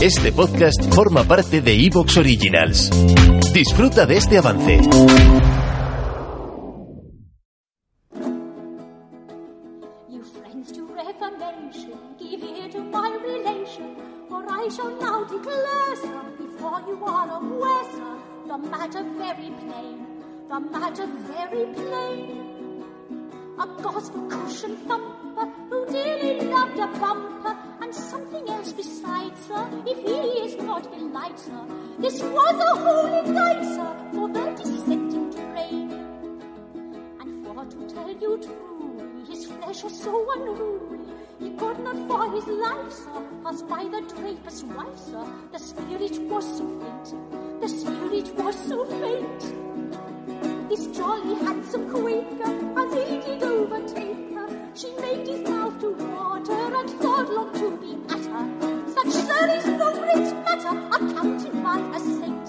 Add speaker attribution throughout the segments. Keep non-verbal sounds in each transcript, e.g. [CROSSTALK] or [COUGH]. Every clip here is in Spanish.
Speaker 1: Este podcast forma parte de Evox Originals. Disfruta de este avance.
Speaker 2: You friends to reformation, give ear to my relation, for I shall now declare, before you are aware, sir, the matter very plain, the matter very plain. A gospel cushion thumper who dearly loved a bumper else besides, sir, if he is not belied, sir. This was a holy night, sir, for the descending train. And for to tell you truly, his flesh was so unruly, he could not for his life, sir, pass by the draper's wife, sir. The spirit was so faint, the spirit was so faint. This jolly handsome Quaker, as he did overtake Sir is no great matter, accounted by a saint.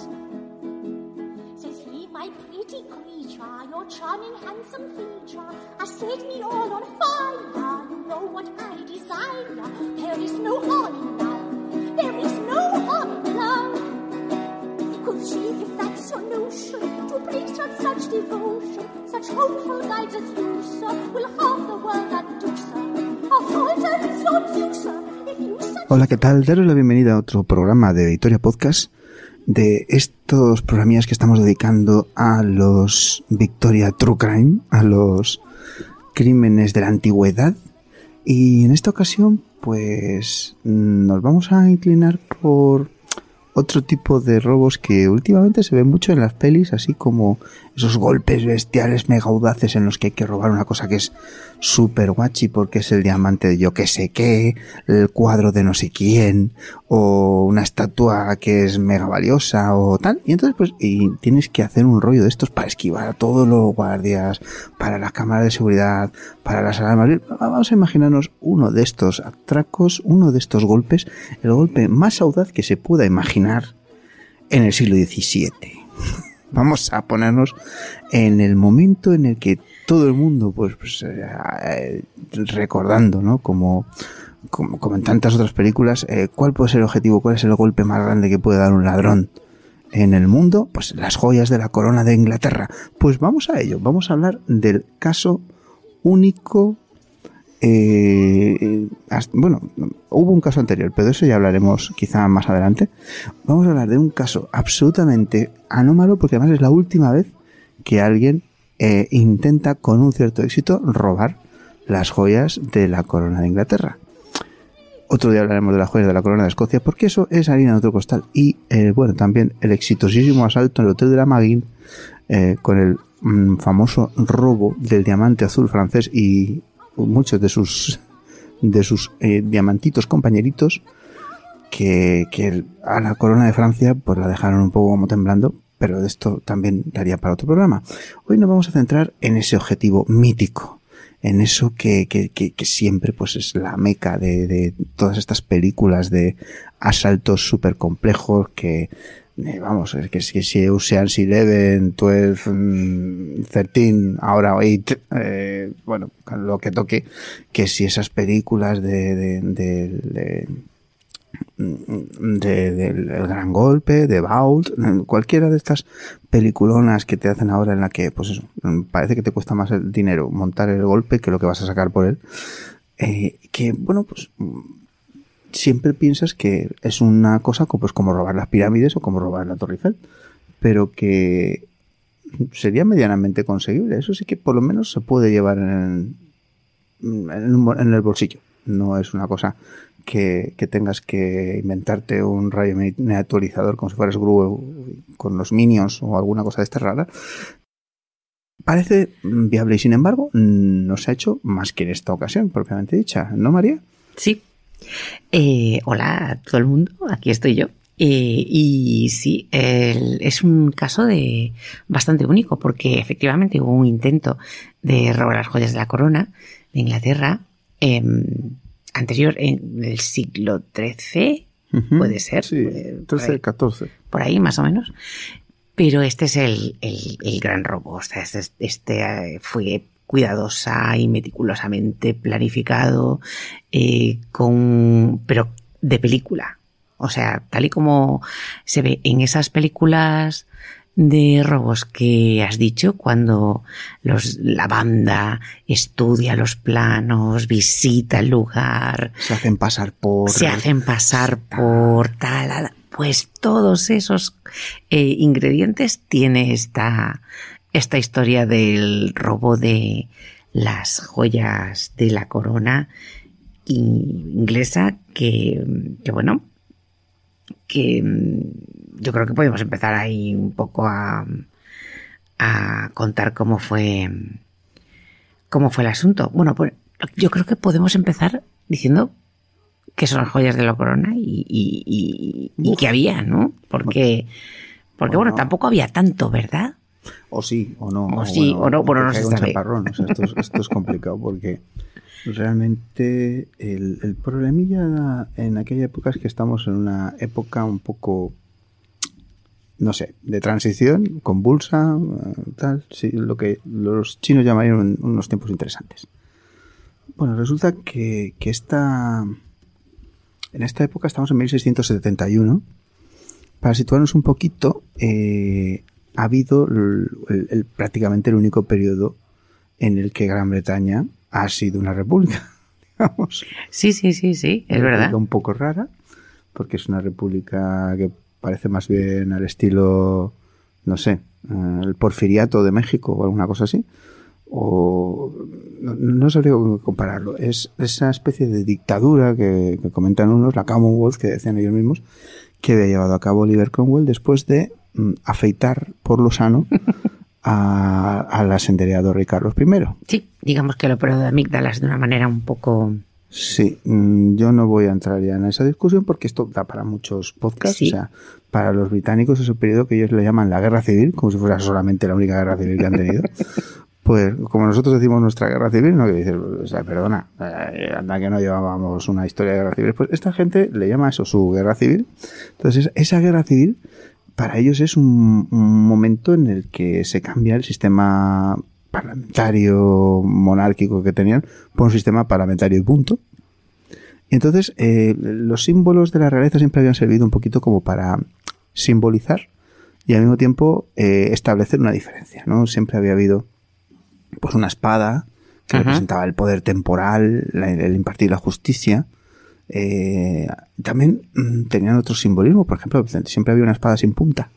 Speaker 2: Says he, my pretty creature, your charming handsome feature, has set me all on fire. You know what I desire. There is no harm in love. There is no harm in love. Could she, if that's your notion, to preach on such devotion, such hopeful guides as you, sir, will half the world undo, sir. A falter is your due, sir,
Speaker 3: Hola, ¿qué tal? Daros la bienvenida a otro programa de Victoria Podcast de estos programillas que estamos dedicando a los Victoria True Crime, a los crímenes de la antigüedad. Y en esta ocasión, pues nos vamos a inclinar por otro tipo de robos que últimamente se ven mucho en las pelis, así como esos golpes bestiales mega audaces en los que hay que robar una cosa que es súper guachi porque es el diamante de yo que sé qué, el cuadro de no sé quién, o una estatua que es mega valiosa o tal. Y entonces pues y tienes que hacer un rollo de estos para esquivar a todos los guardias, para las cámaras de seguridad, para las alarmas. Vamos a imaginarnos uno de estos atracos, uno de estos golpes, el golpe más audaz que se pueda imaginar en el siglo XVII. [LAUGHS] Vamos a ponernos en el momento en el que todo el mundo, pues, pues eh, recordando, ¿no? Como, como, en tantas otras películas, eh, ¿cuál puede ser el objetivo? ¿Cuál es el golpe más grande que puede dar un ladrón en el mundo? Pues las joyas de la corona de Inglaterra. Pues vamos a ello. Vamos a hablar del caso único. Eh, bueno, hubo un caso anterior, pero de eso ya hablaremos quizá más adelante. Vamos a hablar de un caso absolutamente anómalo, porque además es la última vez que alguien eh, intenta con un cierto éxito robar las joyas de la corona de Inglaterra. Otro día hablaremos de las joyas de la corona de Escocia, porque eso es harina de otro costal. Y eh, bueno, también el exitosísimo asalto en el hotel de la Maguin eh, con el mm, famoso robo del diamante azul francés y muchos de sus de sus eh, diamantitos compañeritos que, que, a la corona de Francia pues la dejaron un poco como temblando pero esto también daría para otro programa. Hoy nos vamos a centrar en ese objetivo mítico, en eso que, que, que, que siempre pues es la meca de, de, todas estas películas de asaltos súper complejos que eh, vamos, es que si, si Ocean's Eleven, 12, mm, 13, ahora 8, eh, bueno, lo que toque, que si esas películas de, de, de, de del de, de gran golpe, de Vault, cualquiera de estas peliculonas que te hacen ahora en la que, pues eso, parece que te cuesta más el dinero montar el golpe que lo que vas a sacar por él. Eh, que, bueno, pues siempre piensas que es una cosa como, pues, como robar las pirámides o como robar la Torre Eiffel, pero que sería medianamente conseguible. Eso sí que por lo menos se puede llevar en, en el bolsillo. No es una cosa que, tengas que inventarte un rayo miniaturizador como si fueras Gru con los minions o alguna cosa de esta rara. Parece viable y sin embargo no se ha hecho más que en esta ocasión, propiamente dicha, ¿no, María?
Speaker 4: Sí, Eh, hola a todo el mundo, aquí estoy yo. Eh, y sí, es un caso de bastante único porque efectivamente hubo un intento de robar las joyas de la corona de Inglaterra em, anterior en el siglo XIII, puede ser,
Speaker 3: Sí,
Speaker 4: eh, por
Speaker 3: 13,
Speaker 4: ahí.
Speaker 3: 14.
Speaker 4: por ahí más o menos. Pero este es el, el- el gran robo. O sea, este, este, eh, fue cuidadosa y meticulosamente planificado, eh, con, pero de película. O sea, tal y como se ve en esas películas de robos que has dicho, cuando los, la banda estudia los planos, visita el lugar,
Speaker 3: Se hacen pasar por...
Speaker 4: se hacen pasar por tal, pues todos esos eh, ingredientes tiene esta, esta historia del robo de las joyas de la corona inglesa que, que bueno, que mm, yo creo que podemos empezar ahí un poco a, a contar cómo fue cómo fue el asunto. Bueno, pues yo creo que podemos empezar diciendo que son las joyas de la corona y, y, y, y que había, ¿no? Porque, porque bueno, tampoco había tanto, ¿verdad?
Speaker 3: O sí, o no.
Speaker 4: O sí, o no, bueno, no se sabe.
Speaker 3: chaparrón. O sea, esto, es, esto es [LAUGHS] complicado porque realmente el, el problemilla en aquella época es que estamos en una época un poco, no sé, de transición, convulsa, eh, tal, sí, lo que los chinos llamarían unos tiempos interesantes. Bueno, resulta que, que esta, en esta época estamos en 1671. Para situarnos un poquito, eh, ha habido el- el- el- prácticamente el único periodo en el que Gran Bretaña ha sido una república, [LAUGHS] digamos.
Speaker 4: Sí, sí, sí, sí, es verdad.
Speaker 3: un poco rara, porque es una república que parece más bien al estilo, no sé, eh, el porfiriato de México o alguna cosa así. O no, no sabría compararlo. Es esa especie de dictadura que, comentan unos, la Commonwealth, que decían ellos mismos, que había llevado a cabo Oliver Cromwell después de mm, afeitar por lo sano a, al asendereado rey Carlos I.
Speaker 4: Sí, digamos que lo operó de amígdalas de una manera un poco...
Speaker 3: Sí, mm, yo no voy a entrar ya en esa discusión porque esto da para muchos podcasts.
Speaker 4: Sí.
Speaker 3: O sea, para los británicos es el periodo que ellos le llaman la guerra civil, como si fuera solamente la única guerra civil que han tenido. [LAUGHS] Pues como nosotros decimos nuestra guerra civil, no que dices, o sea, perdona, eh, anda que no llevábamos una historia de guerra civil. Pues esta gente le llama eso su guerra civil. Entonces, esa guerra civil para ellos es un, un momento en el que se cambia el sistema parlamentario monárquico que tenían por un sistema parlamentario y punto. Y entonces eh, los símbolos de la realeza siempre habían servido un poquito como para simbolizar y al mismo tiempo eh, establecer una diferencia, ¿no? Siempre había habido pues una espada que
Speaker 4: Ajá.
Speaker 3: representaba el poder temporal, la- el impartir la justicia. Eh, también mm, tenían otro simbolismo, por ejemplo, siempre había una espada sin punta.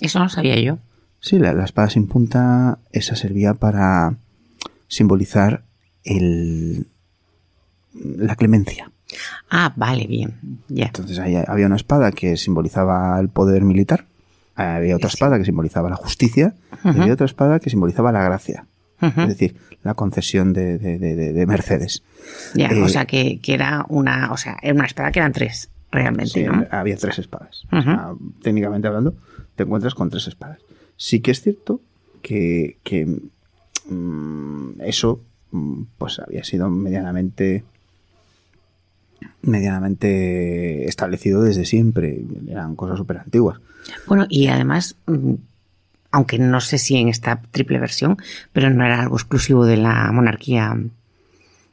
Speaker 4: Eso no sabía yo.
Speaker 3: Sí, la, la espada sin punta, esa servía para simbolizar el, la clemencia.
Speaker 4: Ah, vale, bien, ya.
Speaker 3: Entonces ahí había una espada que simbolizaba el poder militar, había otra espada que simbolizaba la justicia y había otra espada que simbolizaba la gracia, es decir, la concesión de, de- de- de- de mercedes.
Speaker 4: Ya,
Speaker 3: eh,
Speaker 4: o sea que, que era una, o sea, era una espada que eran tres, realmente,
Speaker 3: Sí,
Speaker 4: ¿no?
Speaker 3: había tres espadas. O
Speaker 4: Ujú.
Speaker 3: sea, técnicamente hablando, te encuentras con tres espadas. Sí que es cierto que, que, mm, eso mm, pues había sido medianamente medianamente establecido desde siempre. Eran cosas súper antiguas.
Speaker 4: Bueno, y además, mm, aunque no sé si en esta triple versión, pero no era algo exclusivo de la monarquía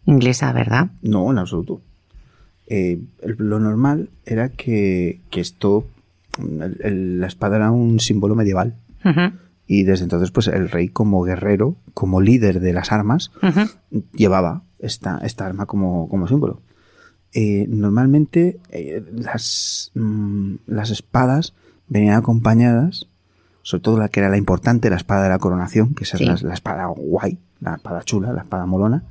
Speaker 4: inglesa, ¿verdad?
Speaker 3: No, en absoluto. Eh, lo normal era que, que esto, el- el- la espada era un símbolo medieval. Y desde entonces, pues el rey como guerrero, como líder de las armas, llevaba esta, esta arma como, como símbolo. Eh, normalmente eh, las, mm, las espadas venían acompañadas, sobre todo la que era la importante, la espada de la coronación, que esa
Speaker 4: Sí.
Speaker 3: es la, la espada guay, la espada chula, la espada molona,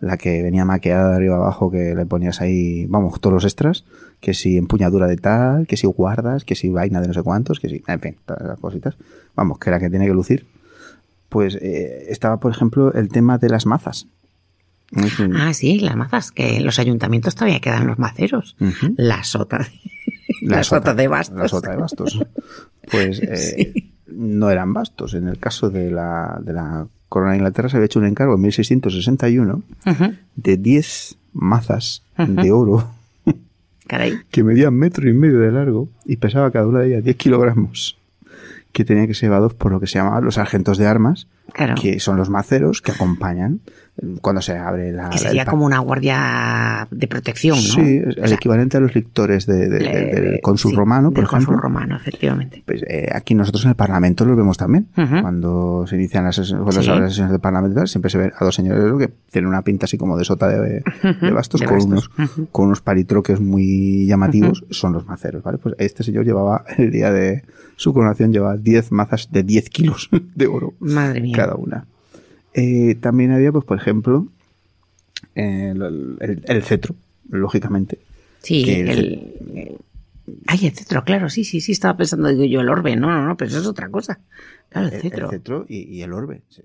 Speaker 3: la que venía maquillada de arriba abajo, que le ponías ahí, vamos, todos los extras, que si empuñadura de tal, que si guardas, que si vaina de no sé cuántos, que si, en fin, todas las cositas, vamos, que era que tiene que lucir. Pues eh, estaba, por ejemplo, el tema de las mazas.
Speaker 4: Ah, sí, las mazas, que en los ayuntamientos todavía quedan los maceros. La sota de, la sota de bastos.
Speaker 3: La sota de bastos. Pues [LAUGHS] eh, no eran bastos. En el caso de la, de la corona de Inglaterra se había hecho un encargo en 1661
Speaker 4: Ujú.
Speaker 3: de 10 mazas de oro [LAUGHS]
Speaker 4: Caray.
Speaker 3: que medían metro y medio de largo y pesaba cada una de ellas 10 kilogramos que tenían que ser llevados por lo que se llamaban los sargentos de armas,
Speaker 4: Claro.
Speaker 3: que son los maceros que acompañan eh, cuando se abre la...
Speaker 4: Que sería como una guardia de protección, ¿no?
Speaker 3: Sí,
Speaker 4: O
Speaker 3: el
Speaker 4: sea,
Speaker 3: equivalente a los lictores de- de- de- del cónsul
Speaker 4: sí,
Speaker 3: romano, por
Speaker 4: del
Speaker 3: ejemplo.
Speaker 4: cónsul romano, efectivamente.
Speaker 3: Pues, eh, aquí nosotros en el Parlamento los vemos también.
Speaker 4: Ujú.
Speaker 3: Cuando se inician las sesiones, cuando
Speaker 4: Sí.
Speaker 3: las sesiones del Parlamento, siempre se ve a dos señores que tienen una pinta así como de sota de, de bastos, con,
Speaker 4: bastos.
Speaker 3: Unos, con unos palitroques muy llamativos, son los maceros, ¿vale? Pues este señor llevaba, [LAUGHS] el día de su coronación, llevaba 10 mazas de 10 kilos [LAUGHS] de oro
Speaker 4: Madre mía.
Speaker 3: Cada una. Eh, también había, pues, por ejemplo, el, el- el cetro, lógicamente.
Speaker 4: Sí,
Speaker 3: el-
Speaker 4: el, el- Ay, el cetro, claro, sí, sí, sí, estaba pensando, digo yo, el orbe, no, no, no, pero eso es otra cosa. Claro, el cetro.
Speaker 3: el cetro y, y el orbe. Se.